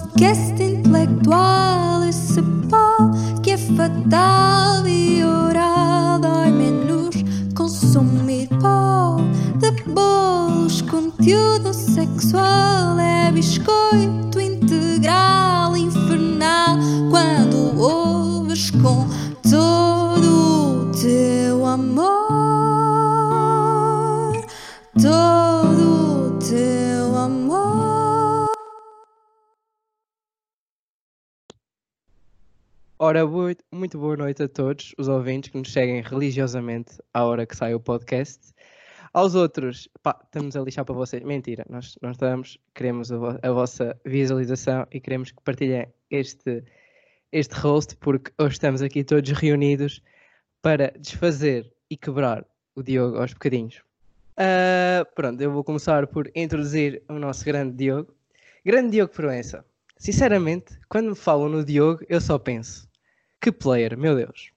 podcast intelectual, esse pó que é fatal e oral. Dói menos consumir pó de bolos, conteúdo sexual é biscoito Ora, muito boa noite a todos os ouvintes que nos seguem religiosamente à hora que sai o podcast. Aos outros, pá, estamos a lixar para vocês. Mentira, nós não estamos. Queremos a, vo- a vossa visualização e queremos que partilhem este, este host, porque hoje estamos aqui todos reunidos para desfazer e quebrar o Diogo aos bocadinhos. Ah, pronto, eu vou começar por introduzir o nosso grande Diogo. Grande Diogo Proença. Sinceramente, quando me falam no Diogo, eu só penso: que player, meu Deus.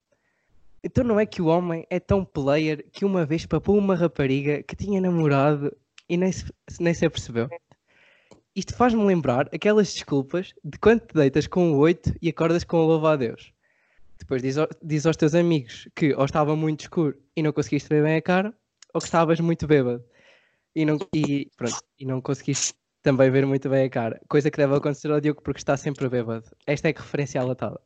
Então não é que o homem é tão player que uma vez papou uma rapariga que tinha namorado e nem se, nem se apercebeu? Isto faz-me lembrar aquelas desculpas de quando te deitas com o 8 e acordas com o louvo a Deus. Depois diz, diz aos teus amigos que ou estava muito escuro e não conseguiste ver bem a cara, ou que estavas muito bêbado e não, e, pronto, e não conseguiste também ver muito bem a cara. Coisa que deve acontecer ao Diogo porque está sempre bêbado. Esta é que referência latada.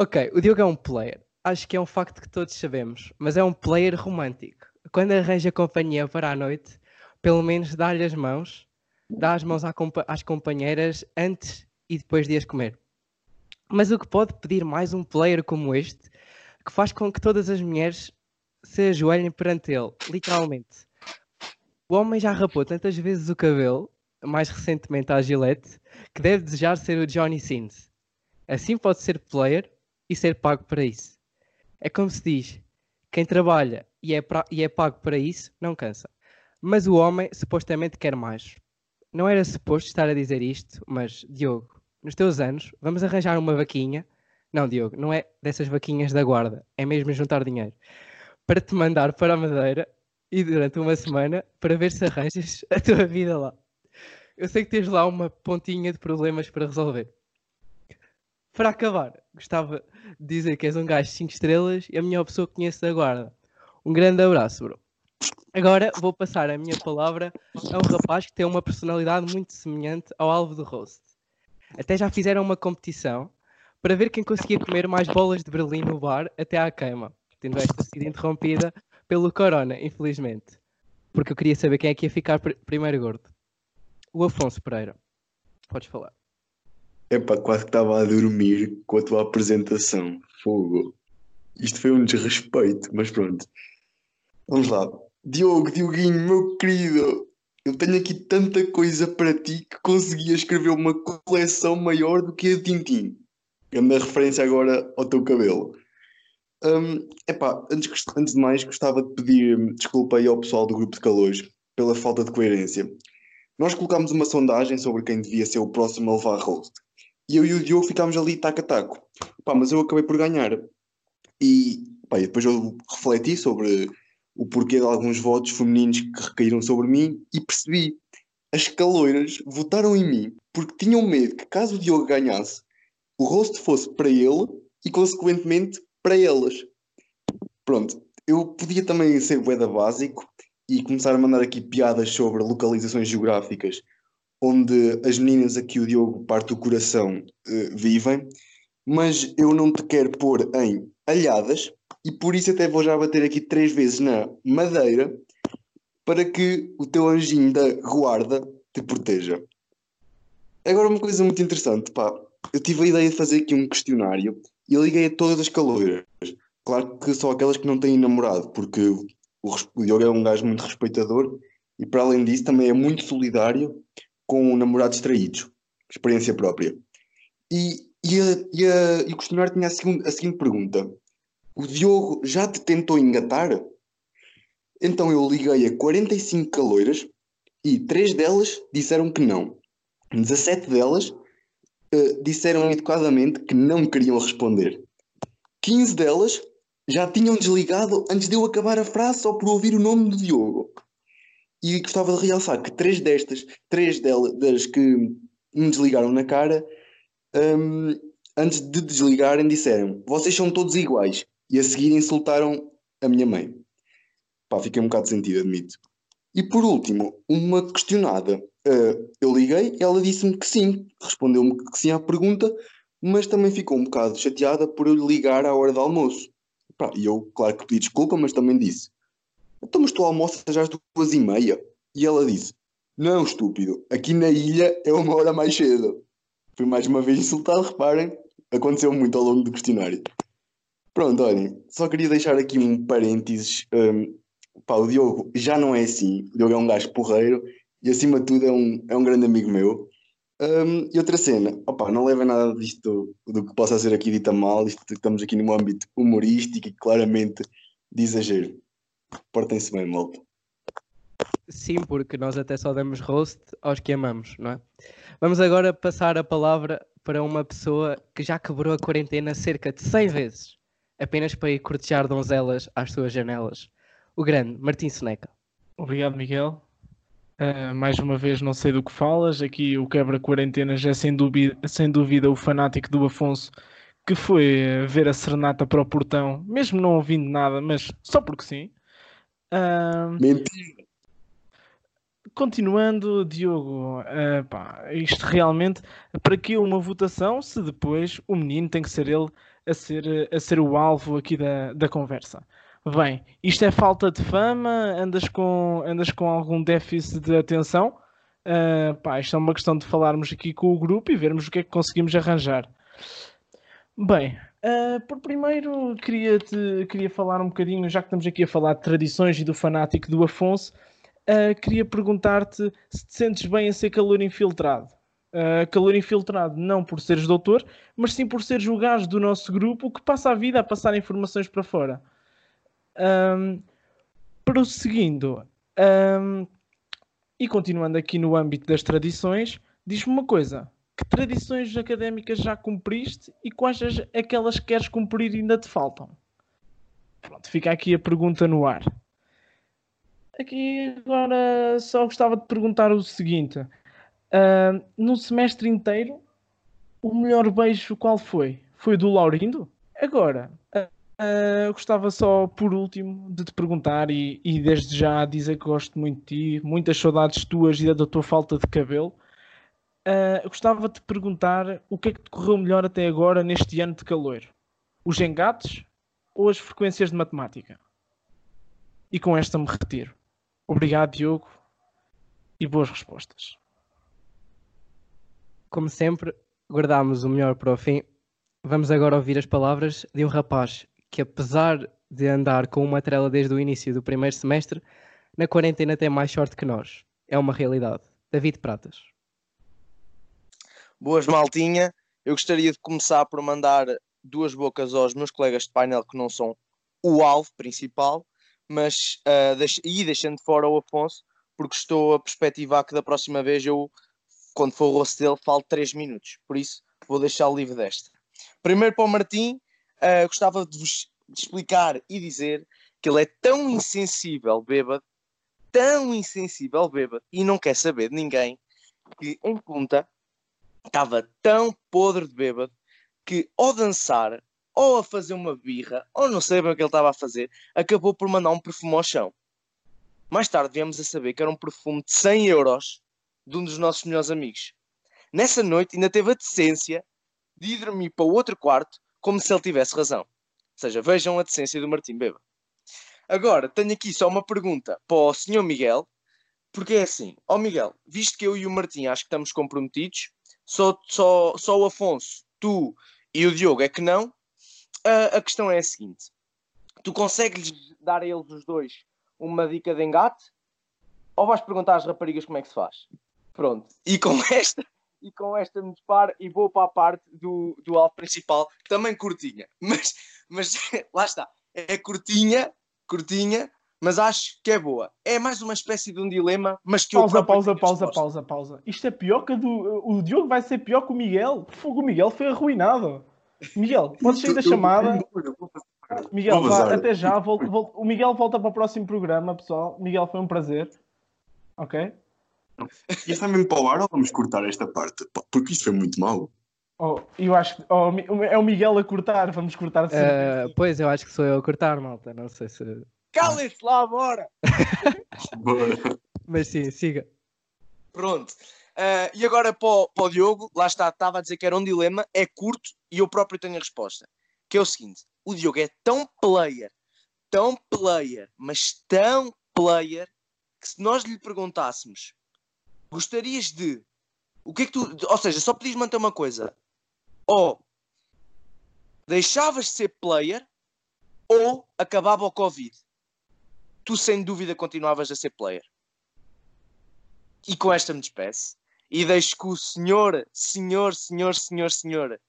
Ok, o Diogo é um player. Acho que é um facto que todos sabemos, mas é um player romântico. Quando arranja companhia para a noite, pelo menos dá-lhe as mãos, dá as mãos às companheiras antes e depois de as comer. Mas o que pode pedir mais um player como este, que faz com que todas as mulheres se ajoelhem perante ele, literalmente. O homem já rapou tantas vezes o cabelo, mais recentemente à Gillette, que deve desejar ser o Johnny Sins. Assim pode ser player e ser pago para isso. É como se diz: quem trabalha e é, pra- e é pago para isso não cansa. Mas o homem supostamente quer mais. Não era suposto estar a dizer isto, mas Diogo, nos teus anos, vamos arranjar uma vaquinha. Não, Diogo, não é dessas vaquinhas da guarda, é mesmo juntar dinheiro. Para te mandar para a Madeira e durante uma semana para ver se arranjas a tua vida lá. Eu sei que tens lá uma pontinha de problemas para resolver. Para acabar, gostava dizer que és um gajo 5 estrelas e a melhor pessoa que conheço da guarda. Um grande abraço, bro. Agora vou passar a minha palavra a um rapaz que tem uma personalidade muito semelhante ao alvo do roast. Até já fizeram uma competição para ver quem conseguia comer mais bolas de Berlim no bar até à queima, tendo esta sido interrompida pelo Corona, infelizmente. Porque eu queria saber quem é que ia ficar pr- primeiro gordo. O Afonso Pereira. Podes falar. Epá, quase que estava a dormir com a tua apresentação. Fogo. Isto foi um desrespeito, mas pronto. Vamos lá. Diogo, Dioguinho, meu querido, eu tenho aqui tanta coisa para ti que consegui escrever uma coleção maior do que a de Tintim. Grande referência agora ao teu cabelo. Hum, epá, antes, antes de mais, gostava de pedir desculpa aí ao pessoal do grupo de calores pela falta de coerência. Nós colocámos uma sondagem sobre quem devia ser o próximo a levar host. E eu e o Diogo ficámos ali taco a taco. Pá, mas eu acabei por ganhar. E, pá, e depois eu refleti sobre o porquê de alguns votos femininos que recaíram sobre mim e percebi. As caloiras votaram em mim porque tinham medo que, caso o Diogo ganhasse, o rosto fosse para ele e, consequentemente, para elas. Pronto, eu podia também ser boeda básico e começar a mandar aqui piadas sobre localizações geográficas onde as meninas a que o Diogo parte o coração eh, vivem, mas eu não te quero pôr em alhadas e por isso até vou já bater aqui três vezes na madeira para que o teu anjinho da guarda te proteja. Agora uma coisa muito interessante, pá. Eu tive a ideia de fazer aqui um questionário e liguei a todas as caloiras. Claro que só aquelas que não têm namorado, porque o Diogo é um gajo muito respeitador e para além disso também é muito solidário com namorados traídos. Experiência própria. E, e, a- e, a- e o questionário tinha a, a seguinte pergunta: O Diogo já te tentou engatar? Então eu liguei a 45 caloiras e 3 delas disseram que não. 17 delas eh, disseram educadamente que não queriam responder. 15 delas já tinham desligado antes de eu acabar a frase só por ouvir o nome do Diogo. E gostava de realçar que três destas, três delas das que me desligaram na cara. hum, antes de desligarem, disseram: Vocês são todos iguais. E a seguir insultaram a minha mãe. Pá, fiquei um bocado sentido, admito. E por último, uma questionada. Ah, eu liguei, ela disse-me que sim, respondeu-me que sim à pergunta, mas também ficou um bocado chateada por eu ligar à hora do almoço. Pá, e eu, claro que pedi desculpa, mas também disse: Então, mas tu almoças às duas e meia? E ela disse: Não, estúpido, aqui na ilha é uma hora mais cedo. Fui mais uma vez insultado, reparem, aconteceu muito ao longo do questionário. Pronto, olhem, só queria deixar aqui um parênteses. hum, pá, o Diogo já não é assim, o Diogo é um gajo porreiro e acima de tudo é um, é um grande amigo meu. Hum, e outra cena, opá, não levem nada disto do que possa ser aqui dita mal, isto, estamos aqui num âmbito humorístico e claramente de exagero. Portem-se bem, malta. Sim, porque nós até só damos roast aos que amamos, não é? Vamos agora passar a palavra para uma pessoa que já quebrou a quarentena cerca de 100 vezes, apenas para ir cortejar donzelas às suas janelas. O grande Martim Seneca. Obrigado, Miguel. Uh, mais uma vez, não sei do que falas. Aqui o quebra-quarentenas é sem dúvida, sem dúvida o fanático do Afonso que foi uh, ver a serenata para o portão, mesmo não ouvindo nada, mas só porque sim. Mentira! continuando, Diogo, uh, pá, isto realmente, para que uma votação se depois o menino tem que ser ele a ser, a ser o alvo aqui da, da conversa? Bem, isto é falta de fama? Andas com, andas com algum déficit de atenção? Uh, pá, isto é uma questão de falarmos aqui com o grupo e vermos o que é que conseguimos arranjar. Bem, uh, por primeiro queria, -te, queria falar um bocadinho, já que estamos aqui a falar de tradições e do fanático do Afonso, Uh, queria perguntar-te se te sentes bem a ser calor infiltrado. Uh, calor infiltrado não por seres doutor, mas sim por seres o gajo do nosso grupo que passa a vida a passar informações para fora. Um, prosseguindo, um, e continuando aqui no âmbito das tradições, diz-me uma coisa: que tradições académicas já cumpriste e quais as, aquelas que queres cumprir ainda te faltam? Pronto, fica aqui a pergunta no ar. Aqui agora só gostava de perguntar o seguinte: uh, no semestre inteiro, o melhor beijo qual foi? Foi do Laurindo? Agora, uh, gostava só por último de te perguntar, e, e, desde já dizer que gosto muito de ti, muitas saudades tuas e da tua falta de cabelo. Uh, gostava de te perguntar o que é que te correu melhor até agora neste ano de calor? Os engates ou as frequências de matemática? E com esta me retiro. Obrigado, Diogo, e boas respostas. Como sempre, guardámos o melhor para o fim. Vamos agora ouvir as palavras de um rapaz que, apesar de andar com uma trela desde o início do primeiro semestre, na quarentena tem mais sorte que nós. É uma realidade. David Pratas. Boas, maltinha. Eu gostaria de começar por mandar duas bocas aos meus colegas de painel que não são o alvo principal mas uh, deix e deixando de fora o Afonso, porque estou a perspectivar que da próxima vez eu, quando for o rosto dele, falo 3 minutos. Por isso, vou deixar o livre desta. Primeiro para o Martim, uh, gostava de vos explicar e dizer que ele é tão insensível, bêbado, tão insensível, bêbado, e não quer saber de ninguém, que em conta estava tão podre de bêbado que ao dançar ou a fazer uma birra, ou não sei bem o que ele estava a fazer, acabou por mandar um perfume ao chão. Mais tarde viemos a saber que era um perfume de 100 euros de um dos nossos melhores amigos. Nessa noite ainda teve a decência de ir dormir para o outro quarto como se ele tivesse razão. Ou seja, vejam a decência do Martim Beba. Agora, tenho aqui só uma pergunta para o Sr. Miguel, porque é assim, ó oh Miguel, visto que eu e o Martim acho que estamos comprometidos, só, só, só o Afonso, tu e o Diogo é que não, a, a questão é a seguinte: tu consegues dar a eles os dois uma dica de engate? Ou vais perguntar às raparigas como é que se faz? Pronto. E com esta, e com esta me disparo e vou para a parte do, do alvo principal, também curtinha. Mas, mas lá está. É curtinha, curtinha, mas acho que é boa. É mais uma espécie de um dilema, mas que pausa, eu pausa, pausa, pausa, pausa, pausa. Isto é pior que do. O Diogo vai ser pior que o Miguel. Fogo, o Miguel foi arruinado. Miguel, podes sair da chamada. Miguel, vá, até já. O Miguel volta para o próximo programa, pessoal. Miguel, foi um prazer. Ok? E está mesmo para o ar ou vamos cortar esta parte? Porque isto foi muito mau. Oh, eu acho que oh, é o Miguel a cortar, vamos cortar certeza. Ah, pois, eu acho que sou eu a cortar, malta. Não sei se. Calem-se lá, bora! Mas sim, siga. Pronto. Ah, e agora para o, para o Diogo, lá está, estava a dizer que era um dilema, é curto e eu próprio tenho a resposta. Que é o seguinte: o Diogo é tão player, tão player, mas tão player, que se nós lhe perguntássemos, gostarias de. O que é que tu. Ou seja, só podias manter uma coisa. Ou deixavas de ser player, ou acabava o Covid. Tu sem dúvida continuavas a ser player. E com esta me despeço. E deixo que o senhor, senhor, senhor, senhor, senhor,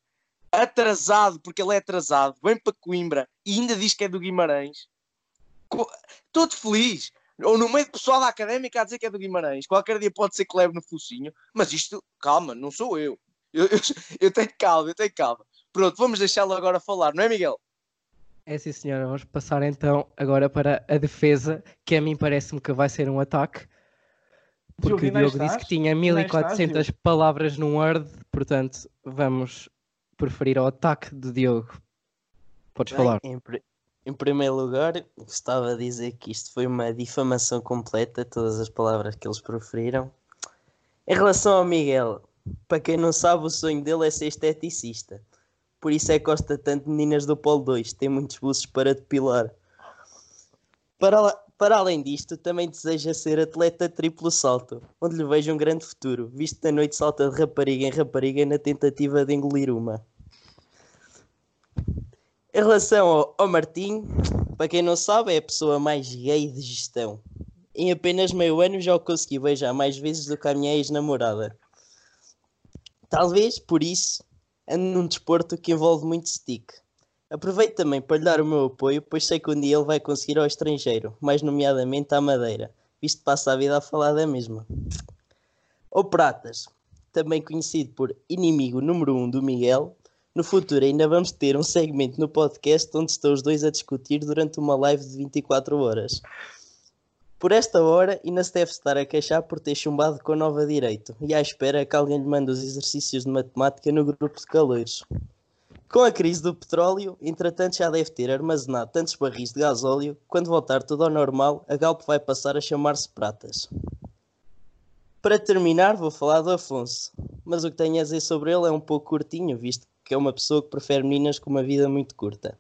atrasado, porque ele é atrasado, vem para Coimbra e ainda diz que é do Guimarães. Todo feliz. Ou no meio do pessoal da académica a dizer que é do Guimarães. Qualquer dia pode ser que leve no focinho. Mas isto, calma, não sou eu. Eu, eu, eu tenho calma, eu tenho calma. Pronto, vamos deixá-lo agora falar, não é, Miguel? É sim, senhora. Vamos passar então agora para a defesa, que a mim parece-me que vai ser um ataque. Diogo, Porque o Diogo disse que tinha Ainda estás, 1400 palavras num Word, portanto, vamos preferir ao ataque do Diogo. Podes Bem, falar. Em, em primeiro lugar, gostava de dizer que isto foi uma difamação completa, todas as palavras que eles proferiram. Em relação ao Miguel, para quem não sabe, o sonho dele é ser esteticista. Por isso é que gosta tanto meninas do Polo 2, tem muitos buços para depilar. Para, para além disto, também deseja ser atleta triplo salto, onde lhe vejo um grande futuro, visto que noite salta de rapariga em rapariga na tentativa de engolir uma. Em relação ao, ao Martim, para quem não sabe, é a pessoa mais gay de gestão. Em apenas meio ano já o consegui beijar mais vezes do que a minha ex-namorada. Talvez por isso ando num desporto que envolve muito stick. Aproveito também para lhe dar o meu apoio, pois sei que um dia ele vai conseguir ao estrangeiro, mais nomeadamente à Madeira, visto que passa a vida a falar da mesma. O Pratas, também conhecido por inimigo número 1 um do Miguel, no futuro ainda vamos ter um segmento no podcast onde estão os dois a discutir durante uma live de 24 horas. Por esta hora, se deve estar a queixar por ter chumbado com nova direito e à espera que alguém lhe mande os exercícios de matemática no grupo de calores. Com a crise do petróleo, entretanto já deve ter armazenado tantos barris de gasóleo, quando voltar tudo ao normal, a Galp vai passar a chamar-se Pratas. Para terminar, vou falar do Afonso, mas o que tenho a dizer sobre ele é um pouco curtinho, visto que é uma pessoa que prefere meninas com uma vida muito curta.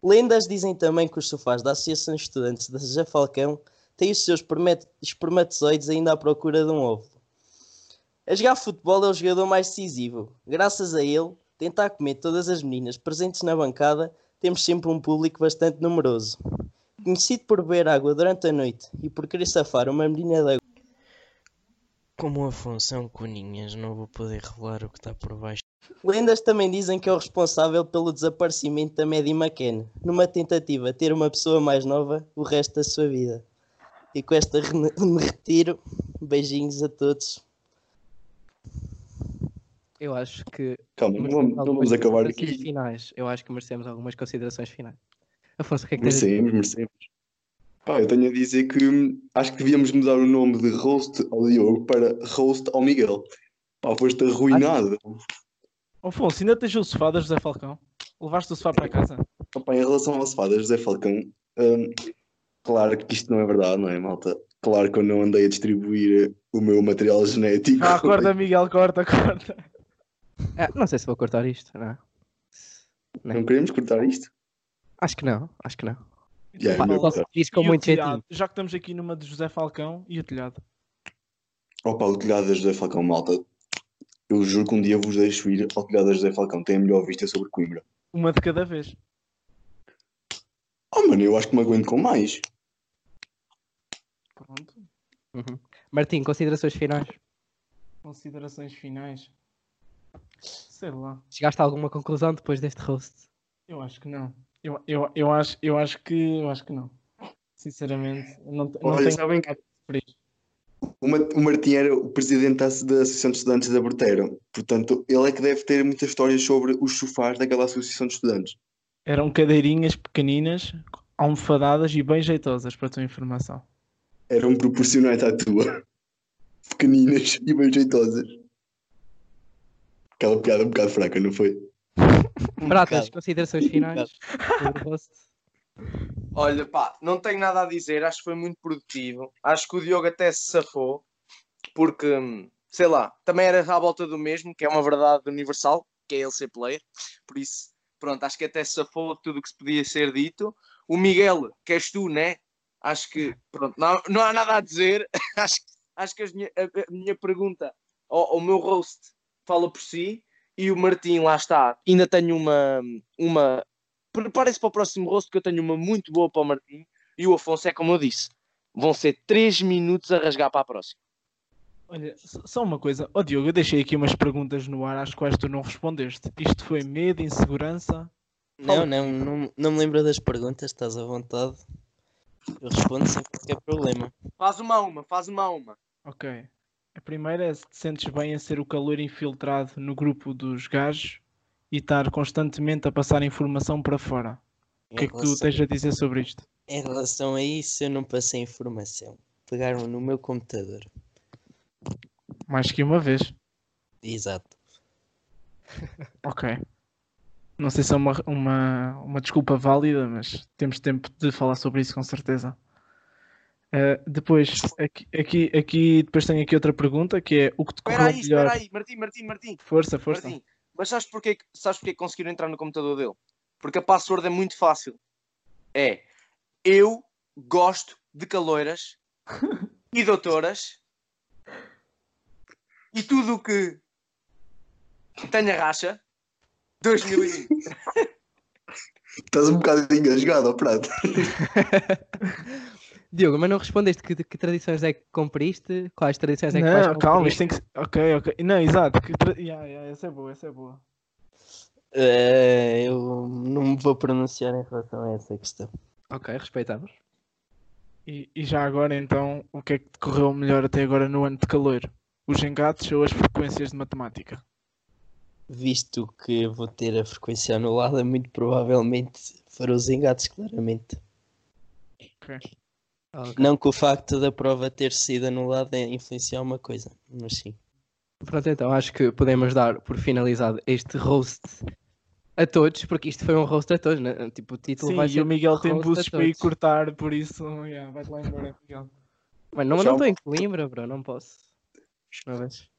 Lendas dizem também que os sofás da Associação de Estudantes da José Falcão têm os seus espermatozoides ainda à procura de um óvulo. A jogar futebol é o jogador mais decisivo. Graças a ele, tentar comer todas as meninas presentes na bancada, temos sempre um público bastante numeroso. Conhecido por beber água durante a noite e por querer safar uma menina da Como o Afonso é um coninhas, não vou poder revelar o que está por baixo. Lendas também dizem que é o responsável pelo desaparecimento da Maddie McCann, numa tentativa de ter uma pessoa mais nova o resto da sua vida. E com esta me retiro. Beijinhos a todos. Eu acho que. Calma, não vamos, não vamos acabar aqui. Finais. Eu acho que merecemos algumas considerações finais. Afonso, o que é que? Merecemos, merecemos. Pá, eu tenho a dizer que hum, acho que devíamos mudar o nome de roast ao Diogo para roast ao Miguel. Pá, foste arruinado. Afonso, ainda tens o sofá da José Falcão? Levaste o sofá para casa? Pá, em relação ao sofá da José Falcão, hum, claro que isto não é verdade, não é, malta? Claro que eu não andei a distribuir o meu material genético. Ah, corta, Miguel, corta, corta. Ah, não sei se vou cortar isto, não é? Não queremos cortar isto? Acho que não, acho que não. Pá, só se diz com muito telhado? jeitinho. Já que estamos aqui numa de José Falcão e o telhado. Opa, o telhado da José Falcão, malta. Eu juro que um dia vos deixo ir ao telhado da José Falcão. Tem a melhor vista sobre Coimbra. Uma de cada vez. Oh, mano, eu acho que me aguento com mais. Uhum. Martim, considerações finais. Considerações finais. Sei lá. Chegaste a alguma conclusão depois deste roast? Eu acho que não. Eu, eu, eu, acho, eu acho que eu acho que não. Sinceramente, não, não Olha, tenho sabem que o Ma- o Martim era o presidente da da Associação de Estudantes da Berteira. Portanto, ele é que deve ter muitas histórias sobre os sofás daquela Associação de Estudantes. Eram cadeirinhas pequeninas, almofadadas e bem jeitosas, para a tua informação. Eram proporcionais à tua. pequeninas e bem jeitosas. Aquela piada um bocado fraca, não foi? Pratas, bocado. considerações finais. Olha, pá, não tenho nada a dizer, acho que foi muito produtivo. Acho que o Diogo até se safou, porque, sei lá, também era à volta do mesmo, que é uma verdade universal, que é ele ser player. Por isso, pronto, acho que até se safou de tudo o que se podia ser dito. O Miguel, que és tu, né? Acho que, pronto, não, não há nada a dizer. acho, que- acho que as minha- a, a minha pergunta, ou o meu roast, fala por si. E o Martim, lá está, ainda tenho uma, uma preparem-se para o próximo rosto que eu tenho uma muito boa para o Martim e o Afonso é como eu disse vão ser 3 minutos a rasgar para a próxima Olha, só uma coisa. Ó Diogo, eu deixei aqui umas perguntas no ar às quais tu não respondeste. Isto foi medo, insegurança? Não, não, não, não me lembro das perguntas, estás à vontade. Eu respondo sem qualquer problema. faz uma a uma, faz uma a uma Ok. A primeira é se te sentes bem a ser o calor infiltrado no grupo dos gajos e estar constantemente a passar informação para fora. O que é que tu tens a dizer sobre isto? Em relação a isso, eu não passei informação. Pegaram no meu computador. Mais que uma vez. Exato. Ok. Não sei se é uma, uma, uma desculpa válida, mas temos tempo de falar sobre isso com certeza. Eh, depois, aqui, aqui, aqui, depois tenho aqui outra pergunta que é o que te espera correu aí, melhor. espera aí Martim, Martim, Martim, Força, força. Martim mas sabes porquê, sabes porquê que conseguiram entrar no computador dele? porque a password é muito fácil é eu gosto de caloiras e doutoras e tudo o que tenha racha 2020 Estás um bocado engasgado, ó prato. Diogo, mas não respondeste que, que tradições é que cumpriste? Quais tradições é que Não, calma, cumprir? isto tem que ser. Ok, ok. Não, exato. Que tra... yeah, yeah, essa é boa, essa é boa. Eh, eu não me vou pronunciar em relação a essa questão. Ok, respeitamos. E, e já agora, então, o que é que te correu melhor até agora no ano de calor? Os engates ou as frequências de matemática? Visto que vou ter a frequência anulada, muito provavelmente foram os engates, claramente. Ok. Não que o facto da prova ter sido anulada influenciar uma coisa, mas sim. Pronto, então acho que podemos dar por finalizado este roast a todos, porque isto foi um roast a todos, né? Tipo, o título Sim, vai e ser o Miguel tem buços para ir cortar, por isso, yeah, vai-te lá embora, Miguel. Mas não Tchau. não estou em Coimbra, bro, não posso. Uma vez.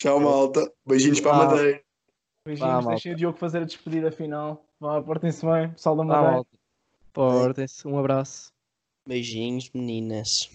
Tchau, malta. Beijinhos para a. Madeira. Beijinhos, deixem o Diogo fazer a despedida final. Vá, portem-se bem, pessoal da Madeira. Portem-se, um abraço. Beijinhos, meninas.